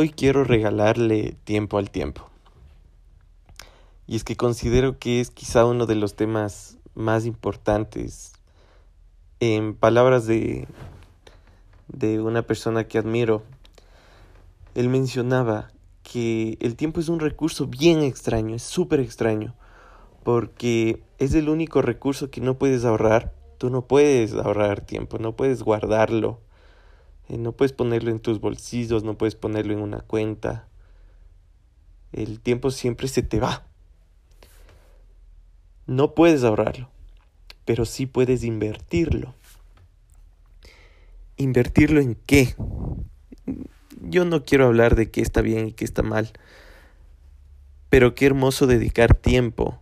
Hoy quiero regalarle tiempo al tiempo. Y es que considero que es quizá uno de los temas más importantes. En palabras de, de una persona que admiro, él mencionaba que el tiempo es un recurso bien extraño, es súper extraño, porque es el único recurso que no puedes ahorrar. Tú no puedes ahorrar tiempo, no puedes guardarlo, eh, no puedes ponerlo en tus bolsillos, no puedes ponerlo en una cuenta. El tiempo siempre se te va. No puedes ahorrarlo, pero sí puedes invertirlo. ¿Invertirlo en qué? yo no quiero hablar de qué está bien y qué está mal, pero qué hermoso dedicar tiempo,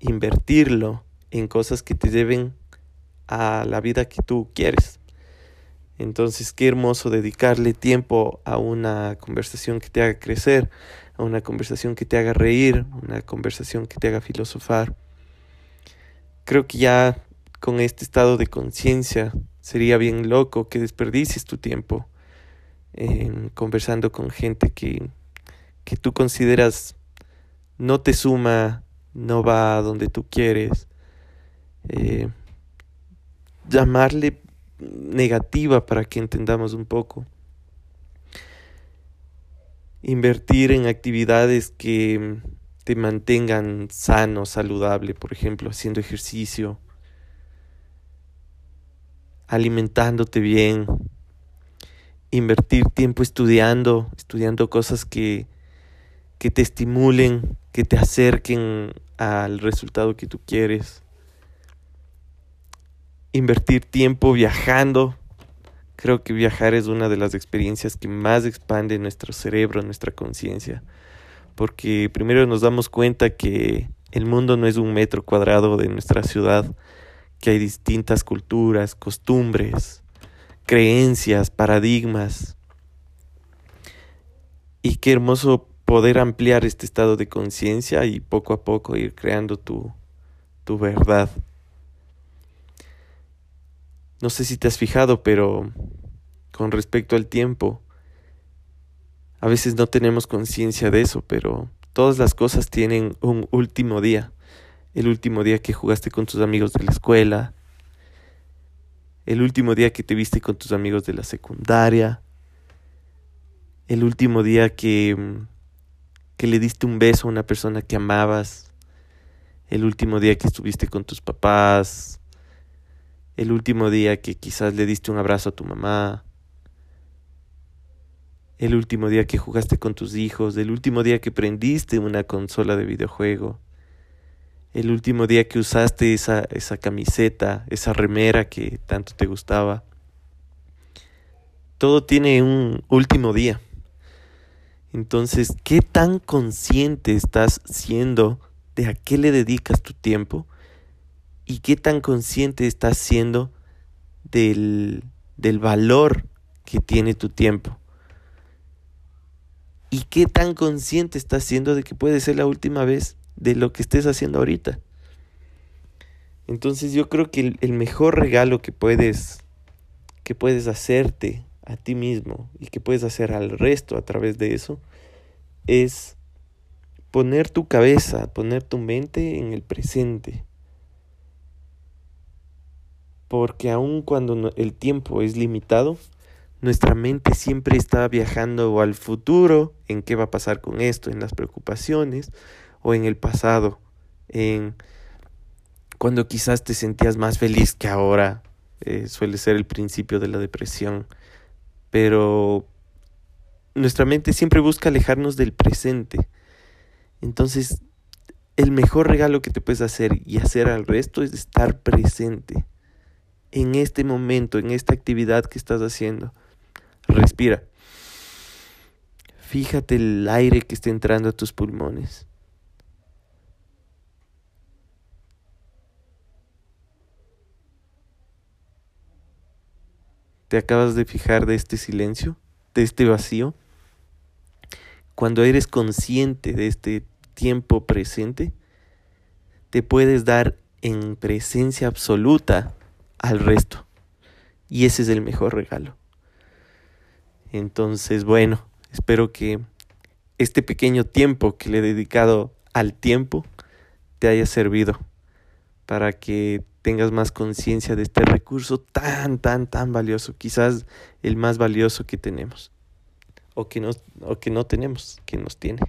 invertirlo en cosas que te lleven a la vida que tú quieres. Entonces, qué hermoso dedicarle tiempo a una conversación que te haga crecer, a una conversación que te haga reír, una conversación que te haga filosofar. Creo que ya con este estado de conciencia sería bien loco que desperdicies tu tiempo conversando con gente que, que tú consideras no te suma, no va a donde tú quieres. Eh, llamarle negativa para que entendamos un poco. Invertir en actividades que te mantengan sano, saludable, por ejemplo, haciendo ejercicio, alimentándote bien, invertir tiempo estudiando, estudiando cosas que, que te estimulen, que te acerquen al resultado que tú quieres. Invertir tiempo viajando. Creo que viajar es una de las experiencias que más expande nuestro cerebro, nuestra conciencia. Porque primero nos damos cuenta que el mundo no es un metro cuadrado de nuestra ciudad, que hay distintas culturas, costumbres, creencias, paradigmas. Y qué hermoso poder ampliar este estado de conciencia y poco a poco ir creando tu, tu verdad. No sé si te has fijado, pero con respecto al tiempo, a veces no tenemos conciencia de eso, pero todas las cosas tienen un último día. El último día que jugaste con tus amigos de la escuela, el último día que te viste con tus amigos de la secundaria, el último día que, que le diste un beso a una persona que amabas, el último día que estuviste con tus papás, el último día que quizás le diste un abrazo a tu mamá, el último día que jugaste con tus hijos, el último día que prendiste una consola de videojuego el último día que usaste esa, esa camiseta, esa remera que tanto te gustaba. Todo tiene un último día. Entonces, ¿qué tan consciente estás siendo de a qué le dedicas tu tiempo? ¿Y qué tan consciente estás siendo del, del valor que tiene tu tiempo? ¿Y qué tan consciente estás siendo de que puede ser la última vez de lo que estés haciendo ahorita. Entonces yo creo que el, mejor regalo que puedes, que puedes hacerte a ti mismo y que puedes hacer al resto a través de eso es poner tu cabeza, poner tu mente en el presente. Porque aun cuando el tiempo es limitado, nuestra mente siempre está viajando al futuro, en qué va a pasar con esto, en las preocupaciones, o en el pasado, en cuando quizás te sentías más feliz que ahora, eh, suele ser el principio de la depresión, pero nuestra mente siempre busca alejarnos del presente. Entonces, el mejor regalo que te puedes hacer y hacer al resto es estar presente en este momento, en esta actividad que estás haciendo. Respira. Fíjate el aire que está entrando a tus pulmones. ¿Te acabas de fijar de este silencio, de este vacío? Cuando eres consciente de este tiempo presente, te puedes dar en presencia absoluta al resto. Y ese es el mejor regalo. Entonces, bueno, espero que este pequeño tiempo que le he dedicado al tiempo te haya servido para que tengas más conciencia de este recurso tan, tan, tan valioso, quizás el más valioso que tenemos o que, o que no tenemos, que nos tiene.